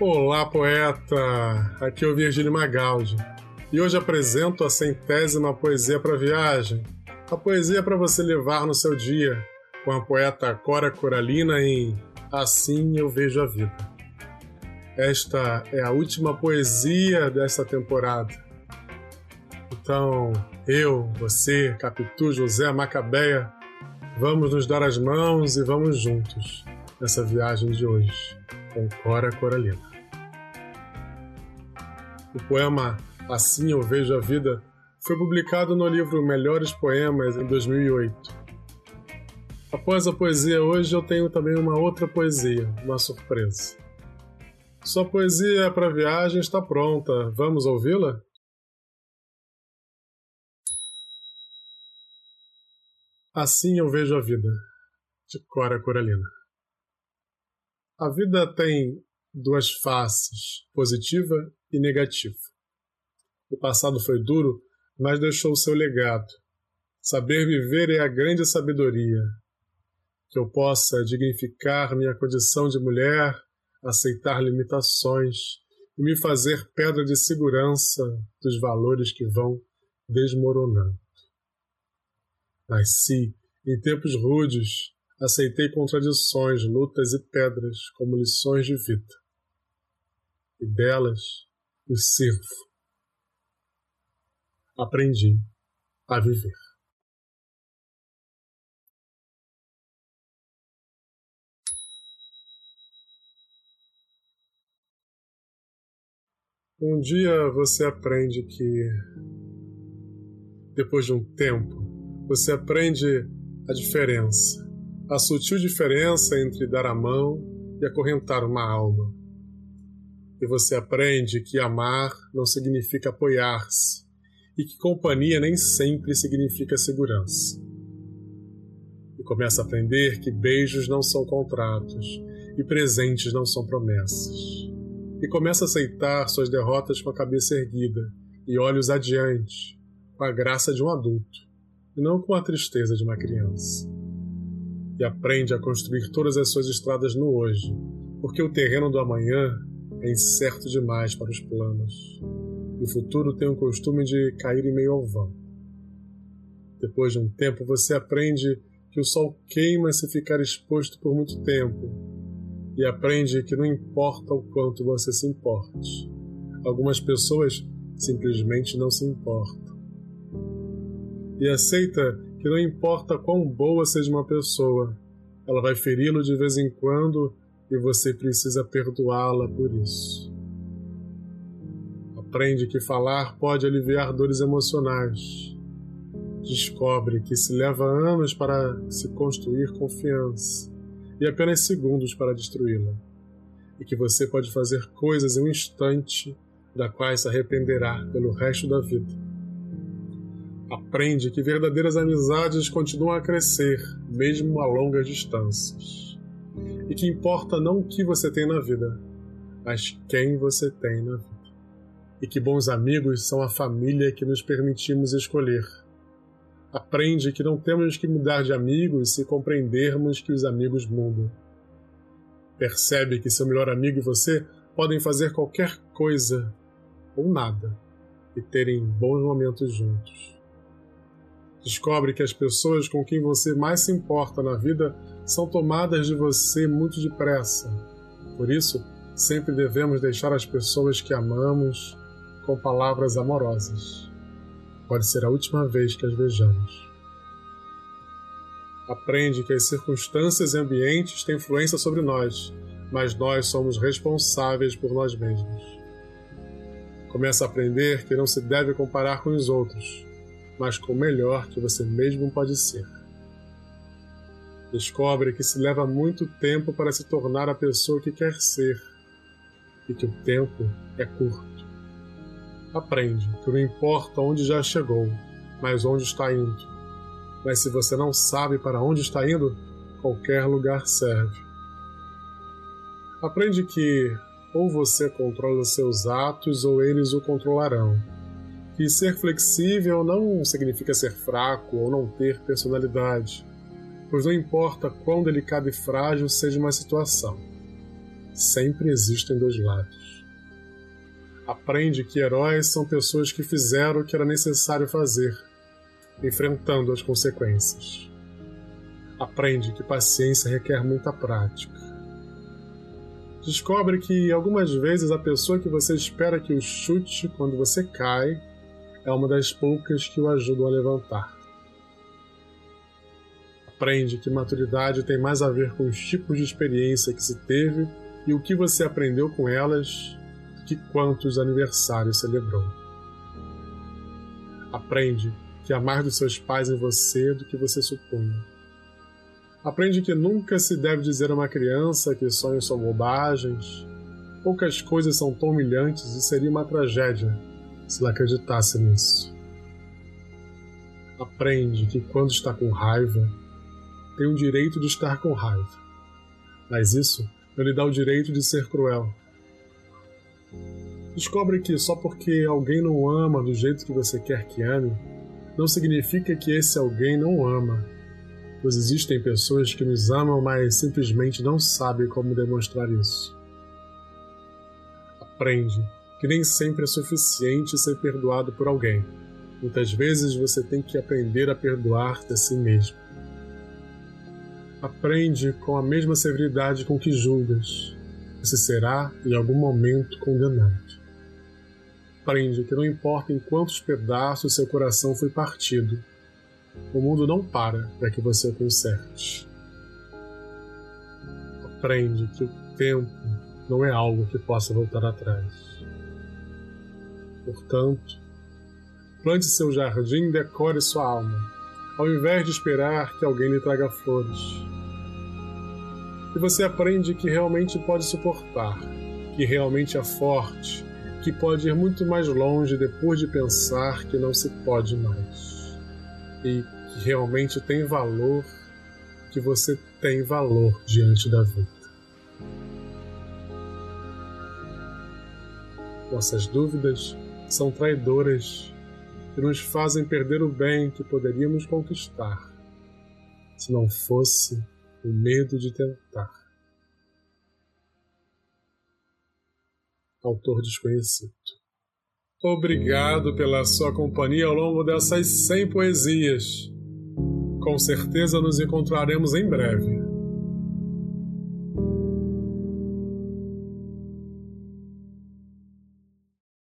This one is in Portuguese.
Olá, poeta! Aqui é o Virgílio Magaldi e hoje apresento a centésima poesia para viagem. A poesia para você levar no seu dia, com a poeta Cora Coralina em Assim Eu Vejo a Vida. Esta é a última poesia desta temporada. Então, eu, você, Capitu, José, Macabeia, vamos nos dar as mãos e vamos juntos nessa viagem de hoje com Cora Coralina. O poema Assim Eu Vejo a Vida foi publicado no livro Melhores Poemas em 2008. Após a poesia hoje, eu tenho também uma outra poesia, uma surpresa. Sua poesia para viagem está pronta. Vamos ouvi-la? Assim eu vejo a vida, de Cora Coralina. A vida tem duas faces, positiva e negativa. O passado foi duro, mas deixou seu legado. Saber viver é a grande sabedoria. Que eu possa dignificar minha condição de mulher, aceitar limitações e me fazer pedra de segurança dos valores que vão desmoronando. Nasci em tempos rudes, aceitei contradições, lutas e pedras como lições de vida. E delas me sirvo. Aprendi a viver. Um dia você aprende que, depois de um tempo, você aprende a diferença a sutil diferença entre dar a mão e acorrentar uma alma. E você aprende que amar não significa apoiar-se e que companhia nem sempre significa segurança. E começa a aprender que beijos não são contratos e presentes não são promessas. E começa a aceitar suas derrotas com a cabeça erguida e olhos adiante, com a graça de um adulto e não com a tristeza de uma criança e aprende a construir todas as suas estradas no hoje, porque o terreno do amanhã é incerto demais para os planos, e o futuro tem o costume de cair em meio ao vão. Depois de um tempo, você aprende que o sol queima se ficar exposto por muito tempo, e aprende que não importa o quanto você se importe. Algumas pessoas simplesmente não se importam. E aceita que não importa quão boa seja uma pessoa, ela vai feri-lo de vez em quando e você precisa perdoá-la por isso. Aprende que falar pode aliviar dores emocionais. Descobre que se leva anos para se construir confiança e apenas segundos para destruí-la. E que você pode fazer coisas em um instante da quais se arrependerá pelo resto da vida aprende que verdadeiras amizades continuam a crescer, mesmo a longas distâncias. E que importa não o que você tem na vida, mas quem você tem na vida. E que bons amigos são a família que nos permitimos escolher. Aprende que não temos que mudar de amigos se compreendermos que os amigos mudam. Percebe que seu melhor amigo e você podem fazer qualquer coisa ou nada e terem bons momentos juntos. Descobre que as pessoas com quem você mais se importa na vida são tomadas de você muito depressa. Por isso, sempre devemos deixar as pessoas que amamos com palavras amorosas. Pode ser a última vez que as vejamos. Aprende que as circunstâncias e ambientes têm influência sobre nós, mas nós somos responsáveis por nós mesmos. Começa a aprender que não se deve comparar com os outros, mas com o melhor que você mesmo pode ser. Descobre que se leva muito tempo para se tornar a pessoa que quer ser e que o tempo é curto. Aprende que não importa onde já chegou, mas onde está indo. Mas se você não sabe para onde está indo, qualquer lugar serve. Aprende que ou você controla seus atos ou eles o controlarão que ser flexível não significa ser fraco ou não ter personalidade, pois não importa quão delicada e frágil seja uma situação. sempre existem dois lados. Aprende que heróis são pessoas que fizeram o que era necessário fazer, enfrentando as consequências. Aprende que paciência requer muita prática. Descobre que algumas vezes a pessoa que você espera que o chute quando você cai é uma das poucas que o ajudam a levantar. Aprende que maturidade tem mais a ver com os tipos de experiência que se teve e o que você aprendeu com elas que quantos aniversários celebrou. Aprende que há mais dos seus pais em você do que você supunha. Aprende que nunca se deve dizer a uma criança que sonhos são bobagens. Poucas coisas são tão humilhantes e seria uma tragédia se ela acreditasse nisso. Aprende que quando está com raiva, tem o direito de estar com raiva. Mas isso não lhe dá o direito de ser cruel. Descobre que só porque alguém não ama do jeito que você quer que ame, não significa que esse alguém não ama, pois existem pessoas que nos amam, mas simplesmente não sabem como demonstrar isso. Aprende que nem sempre é suficiente ser perdoado por alguém. Muitas vezes você tem que aprender a perdoar-te a si mesmo. Aprende com a mesma severidade com que julgas, você será em algum momento condenado. Aprende que não importa em quantos pedaços seu coração foi partido, o mundo não para para que você o conserte. Aprende que o tempo não é algo que possa voltar atrás. Portanto, plante seu jardim e decore sua alma, ao invés de esperar que alguém lhe traga flores. E você aprende que realmente pode suportar, que realmente é forte, que pode ir muito mais longe depois de pensar que não se pode mais. E que realmente tem valor, que você tem valor diante da vida. Nossas dúvidas são traidoras e nos fazem perder o bem que poderíamos conquistar se não fosse o medo de tentar. autor desconhecido. Obrigado pela sua companhia ao longo dessas 100 poesias. Com certeza nos encontraremos em breve.